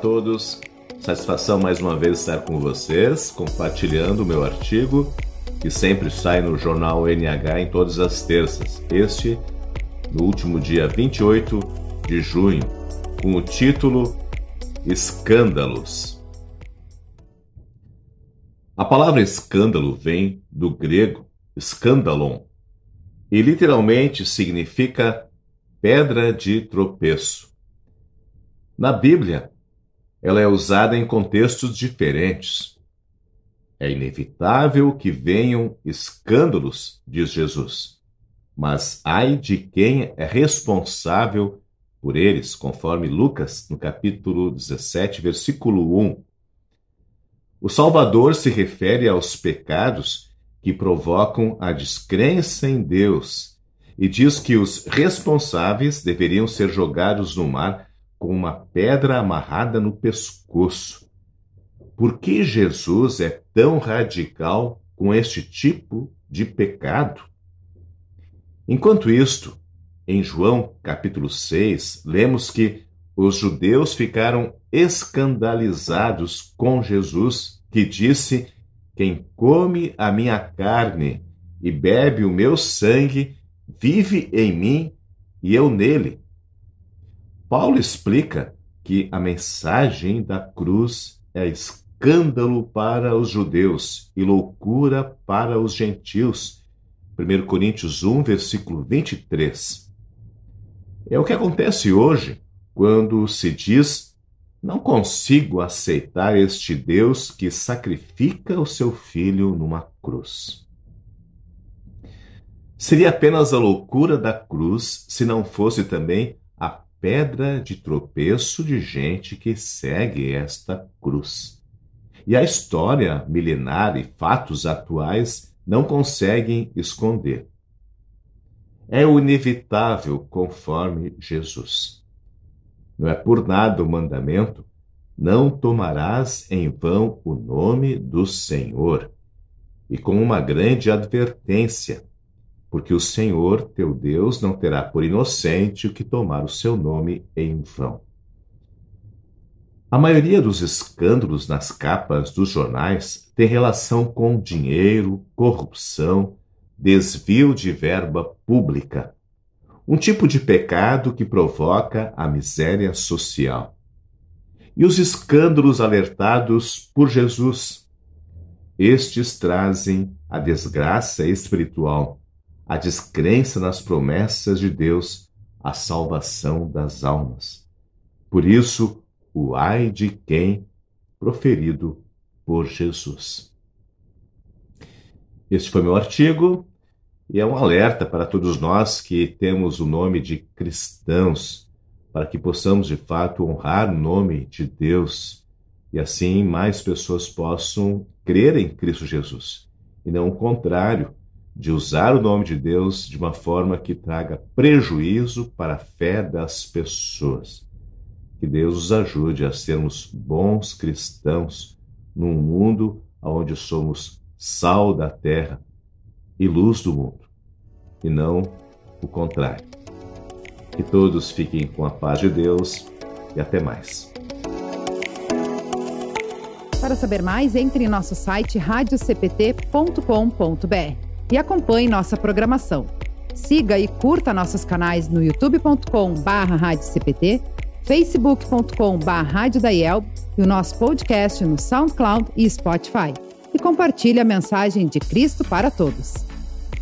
todos. Satisfação mais uma vez estar com vocês, compartilhando o meu artigo, que sempre sai no jornal NH em todas as terças. Este, no último dia 28 de junho, com o título Escândalos. A palavra escândalo vem do grego escandalon e literalmente significa pedra de tropeço. Na Bíblia, ela é usada em contextos diferentes. É inevitável que venham escândalos, diz Jesus, mas ai de quem é responsável por eles, conforme Lucas, no capítulo 17, versículo 1. O Salvador se refere aos pecados que provocam a descrença em Deus e diz que os responsáveis deveriam ser jogados no mar com uma pedra amarrada no pescoço. Por que Jesus é tão radical com este tipo de pecado? Enquanto isto, em João capítulo 6, lemos que os judeus ficaram escandalizados com Jesus, que disse: Quem come a minha carne e bebe o meu sangue, vive em mim e eu nele. Paulo explica que a mensagem da cruz é escândalo para os judeus e loucura para os gentios. 1 Coríntios 1, versículo 23. É o que acontece hoje quando se diz: Não consigo aceitar este Deus que sacrifica o seu filho numa cruz. Seria apenas a loucura da cruz se não fosse também pedra de tropeço de gente que segue esta cruz. E a história milenar e fatos atuais não conseguem esconder. É o inevitável conforme Jesus. Não é por nada o mandamento: não tomarás em vão o nome do Senhor. E com uma grande advertência: porque o Senhor teu Deus não terá por inocente o que tomar o seu nome em vão. A maioria dos escândalos nas capas dos jornais tem relação com dinheiro, corrupção, desvio de verba pública, um tipo de pecado que provoca a miséria social. E os escândalos alertados por Jesus. Estes trazem a desgraça espiritual a descrença nas promessas de Deus, a salvação das almas. Por isso, o ai de quem proferido por Jesus. Este foi meu artigo e é um alerta para todos nós que temos o nome de cristãos, para que possamos de fato honrar o nome de Deus e assim mais pessoas possam crer em Cristo Jesus e não o contrário, de usar o nome de Deus de uma forma que traga prejuízo para a fé das pessoas. Que Deus nos ajude a sermos bons cristãos num mundo onde somos sal da terra e luz do mundo, e não o contrário. Que todos fiquem com a paz de Deus e até mais. Para saber mais, entre em nosso site radiocpt.com.br e acompanhe nossa programação. Siga e curta nossos canais no youtube.com/radiocpt, facebook.com/radiodaiel e o nosso podcast no SoundCloud e Spotify. E compartilhe a mensagem de Cristo para todos.